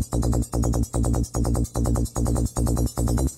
¡Suscríbete al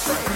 say.